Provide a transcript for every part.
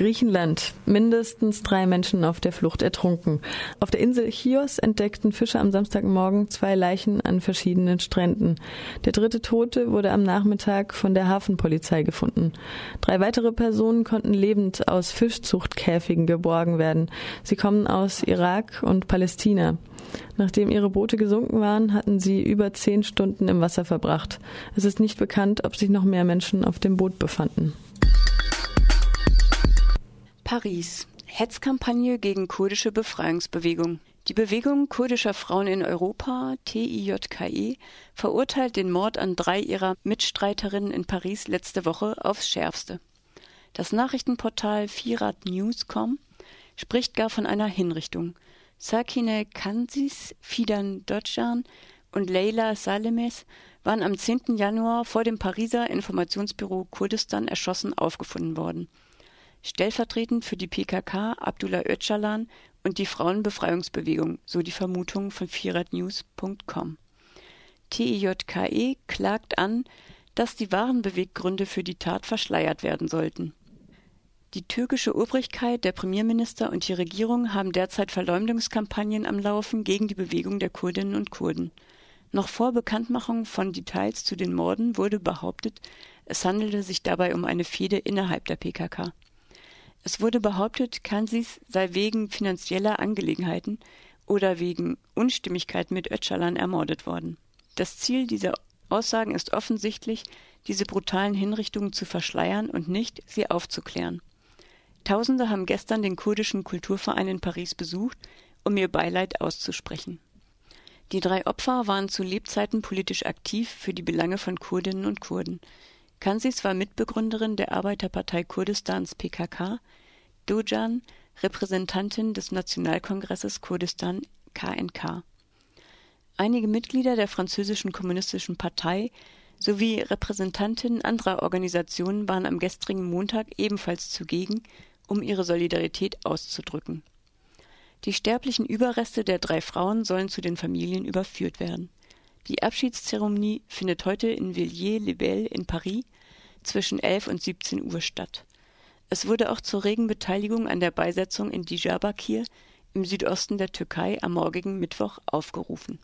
Griechenland. Mindestens drei Menschen auf der Flucht ertrunken. Auf der Insel Chios entdeckten Fischer am Samstagmorgen zwei Leichen an verschiedenen Stränden. Der dritte Tote wurde am Nachmittag von der Hafenpolizei gefunden. Drei weitere Personen konnten lebend aus Fischzuchtkäfigen geborgen werden. Sie kommen aus Irak und Palästina. Nachdem ihre Boote gesunken waren, hatten sie über zehn Stunden im Wasser verbracht. Es ist nicht bekannt, ob sich noch mehr Menschen auf dem Boot befanden. Paris. Hetzkampagne gegen kurdische Befreiungsbewegung. Die Bewegung kurdischer Frauen in Europa, TIJKE, verurteilt den Mord an drei ihrer Mitstreiterinnen in Paris letzte Woche aufs Schärfste. Das Nachrichtenportal Firat.news.com spricht gar von einer Hinrichtung. Sakine Kansis, Fidan Dodjan und Leila Salemes waren am 10. Januar vor dem Pariser Informationsbüro Kurdistan erschossen aufgefunden worden stellvertretend für die PKK Abdullah Öcalan und die Frauenbefreiungsbewegung, so die Vermutung von firatnews.com. TIJKE klagt an, dass die wahren Beweggründe für die Tat verschleiert werden sollten. Die türkische Obrigkeit, der Premierminister und die Regierung haben derzeit Verleumdungskampagnen am Laufen gegen die Bewegung der Kurdinnen und Kurden. Noch vor Bekanntmachung von Details zu den Morden wurde behauptet, es handelte sich dabei um eine Fehde innerhalb der PKK. Es wurde behauptet, Kansis sei wegen finanzieller Angelegenheiten oder wegen Unstimmigkeiten mit Öcalan ermordet worden. Das Ziel dieser Aussagen ist offensichtlich, diese brutalen Hinrichtungen zu verschleiern und nicht, sie aufzuklären. Tausende haben gestern den kurdischen Kulturverein in Paris besucht, um ihr Beileid auszusprechen. Die drei Opfer waren zu Lebzeiten politisch aktiv für die Belange von Kurdinnen und Kurden. Kansis war Mitbegründerin der Arbeiterpartei Kurdistans PKK, Dojan Repräsentantin des Nationalkongresses Kurdistan KNK. Einige Mitglieder der französischen kommunistischen Partei sowie Repräsentantinnen anderer Organisationen waren am gestrigen Montag ebenfalls zugegen, um ihre Solidarität auszudrücken. Die sterblichen Überreste der drei Frauen sollen zu den Familien überführt werden die Abschiedszeremonie findet heute in Villiers-les-Belles in Paris zwischen 11 und 17 Uhr statt. Es wurde auch zur regen Beteiligung an der Beisetzung in Diyarbakir im Südosten der Türkei am morgigen Mittwoch aufgerufen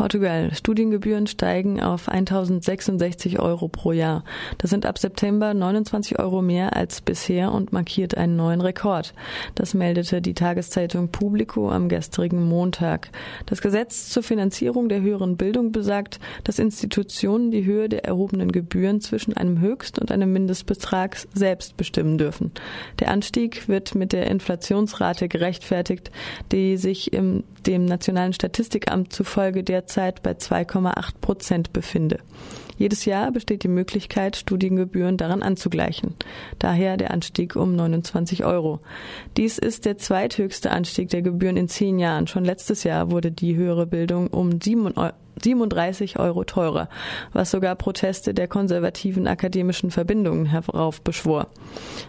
Portugal. Studiengebühren steigen auf 1066 Euro pro Jahr. Das sind ab September 29 Euro mehr als bisher und markiert einen neuen Rekord. Das meldete die Tageszeitung Publico am gestrigen Montag. Das Gesetz zur Finanzierung der höheren Bildung besagt, dass Institutionen die Höhe der erhobenen Gebühren zwischen einem Höchst- und einem Mindestbetrag selbst bestimmen dürfen. Der Anstieg wird mit der Inflationsrate gerechtfertigt, die sich im dem Nationalen Statistikamt zufolge derzeit bei 2,8 Prozent befinde. Jedes Jahr besteht die Möglichkeit, Studiengebühren daran anzugleichen. Daher der Anstieg um 29 Euro. Dies ist der zweithöchste Anstieg der Gebühren in zehn Jahren. Schon letztes Jahr wurde die höhere Bildung um 7 Euro 37 Euro teurer, was sogar Proteste der konservativen akademischen Verbindungen heraufbeschwor.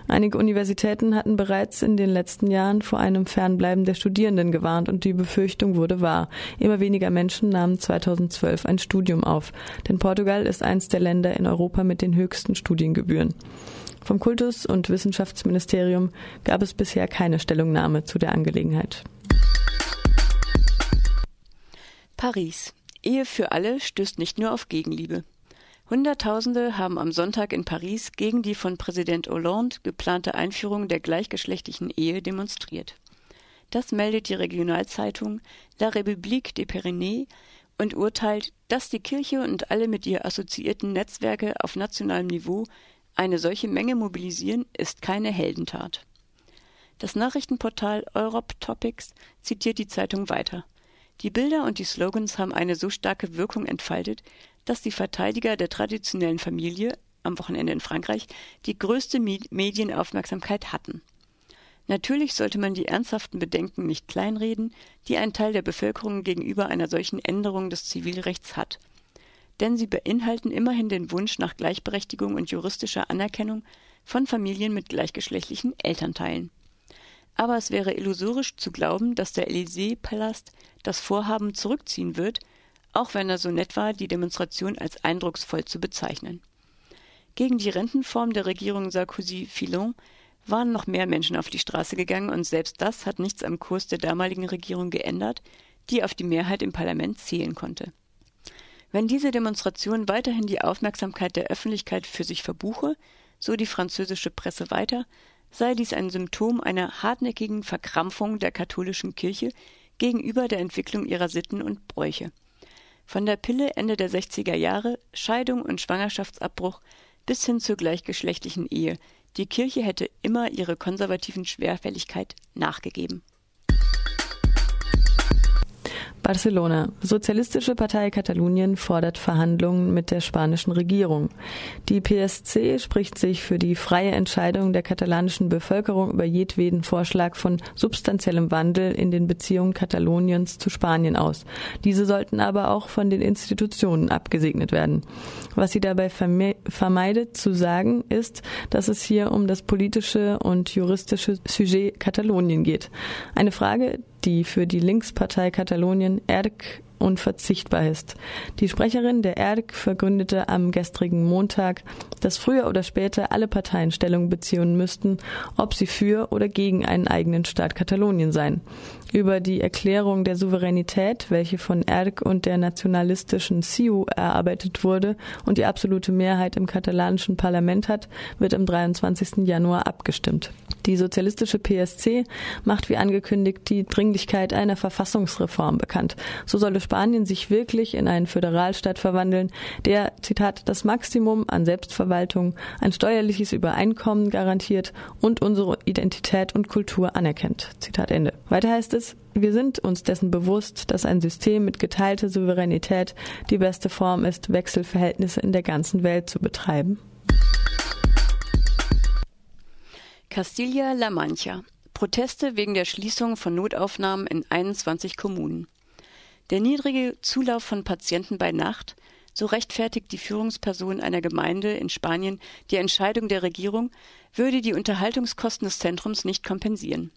Einige Universitäten hatten bereits in den letzten Jahren vor einem Fernbleiben der Studierenden gewarnt und die Befürchtung wurde wahr. Immer weniger Menschen nahmen 2012 ein Studium auf, denn Portugal ist eines der Länder in Europa mit den höchsten Studiengebühren. Vom Kultus- und Wissenschaftsministerium gab es bisher keine Stellungnahme zu der Angelegenheit. Paris. Ehe für alle stößt nicht nur auf Gegenliebe. Hunderttausende haben am Sonntag in Paris gegen die von Präsident Hollande geplante Einführung der gleichgeschlechtlichen Ehe demonstriert. Das meldet die Regionalzeitung La République des Pyrénées und urteilt, dass die Kirche und alle mit ihr assoziierten Netzwerke auf nationalem Niveau eine solche Menge mobilisieren, ist keine Heldentat. Das Nachrichtenportal Europe Topics zitiert die Zeitung weiter. Die Bilder und die Slogans haben eine so starke Wirkung entfaltet, dass die Verteidiger der traditionellen Familie am Wochenende in Frankreich die größte Medienaufmerksamkeit hatten. Natürlich sollte man die ernsthaften Bedenken nicht kleinreden, die ein Teil der Bevölkerung gegenüber einer solchen Änderung des Zivilrechts hat. Denn sie beinhalten immerhin den Wunsch nach Gleichberechtigung und juristischer Anerkennung von Familien mit gleichgeschlechtlichen Elternteilen aber es wäre illusorisch zu glauben, dass der Élysée-Palast das Vorhaben zurückziehen wird, auch wenn er so nett war, die Demonstration als eindrucksvoll zu bezeichnen. Gegen die Rentenform der Regierung Sarkozy-Fillon waren noch mehr Menschen auf die Straße gegangen und selbst das hat nichts am Kurs der damaligen Regierung geändert, die auf die Mehrheit im Parlament zählen konnte. Wenn diese Demonstration weiterhin die Aufmerksamkeit der Öffentlichkeit für sich verbuche, so die französische Presse weiter, sei dies ein Symptom einer hartnäckigen Verkrampfung der katholischen Kirche gegenüber der Entwicklung ihrer Sitten und Bräuche. Von der Pille Ende der 60er Jahre, Scheidung und Schwangerschaftsabbruch bis hin zur gleichgeschlechtlichen Ehe. Die Kirche hätte immer ihre konservativen Schwerfälligkeit nachgegeben. Barcelona. Sozialistische Partei Katalonien fordert Verhandlungen mit der spanischen Regierung. Die PSC spricht sich für die freie Entscheidung der katalanischen Bevölkerung über jedweden Vorschlag von substanziellem Wandel in den Beziehungen Kataloniens zu Spanien aus. Diese sollten aber auch von den Institutionen abgesegnet werden. Was sie dabei vermeidet zu sagen, ist, dass es hier um das politische und juristische Sujet Katalonien geht. Eine Frage, die für die Linkspartei Katalonien ERC unverzichtbar ist. Die Sprecherin der ERG verkündete am gestrigen Montag, dass früher oder später alle Parteien Stellung beziehen müssten, ob sie für oder gegen einen eigenen Staat Katalonien seien. Über die Erklärung der Souveränität, welche von ERG und der nationalistischen CIU erarbeitet wurde und die absolute Mehrheit im katalanischen Parlament hat, wird am 23. Januar abgestimmt. Die sozialistische PSC macht wie angekündigt die Dringlichkeit einer Verfassungsreform bekannt. So solle Spanien sich wirklich in einen Föderalstaat verwandeln, der, Zitat, das Maximum an Selbstverwaltung, ein steuerliches Übereinkommen garantiert und unsere Identität und Kultur anerkennt. Zitat Ende. Weiter heißt es, wir sind uns dessen bewusst, dass ein System mit geteilter Souveränität die beste Form ist, Wechselverhältnisse in der ganzen Welt zu betreiben. Castilla-La Mancha. Proteste wegen der Schließung von Notaufnahmen in 21 Kommunen. Der niedrige Zulauf von Patienten bei Nacht, so rechtfertigt die Führungsperson einer Gemeinde in Spanien die Entscheidung der Regierung, würde die Unterhaltungskosten des Zentrums nicht kompensieren.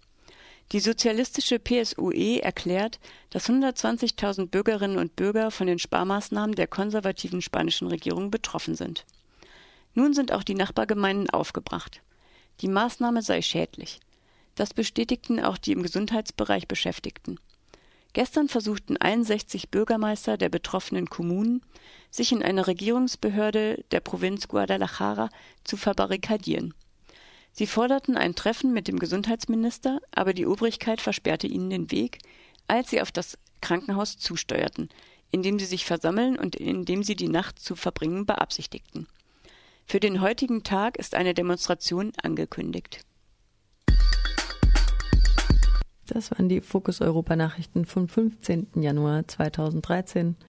Die sozialistische PSUE erklärt, dass 120.000 Bürgerinnen und Bürger von den Sparmaßnahmen der konservativen spanischen Regierung betroffen sind. Nun sind auch die Nachbargemeinden aufgebracht. Die Maßnahme sei schädlich. Das bestätigten auch die im Gesundheitsbereich Beschäftigten. Gestern versuchten 61 Bürgermeister der betroffenen Kommunen, sich in einer Regierungsbehörde der Provinz Guadalajara zu verbarrikadieren. Sie forderten ein Treffen mit dem Gesundheitsminister, aber die Obrigkeit versperrte ihnen den Weg, als sie auf das Krankenhaus zusteuerten, in dem sie sich versammeln und in dem sie die Nacht zu verbringen beabsichtigten. Für den heutigen Tag ist eine Demonstration angekündigt. Das waren die Fokus Europa Nachrichten vom 15. Januar 2013.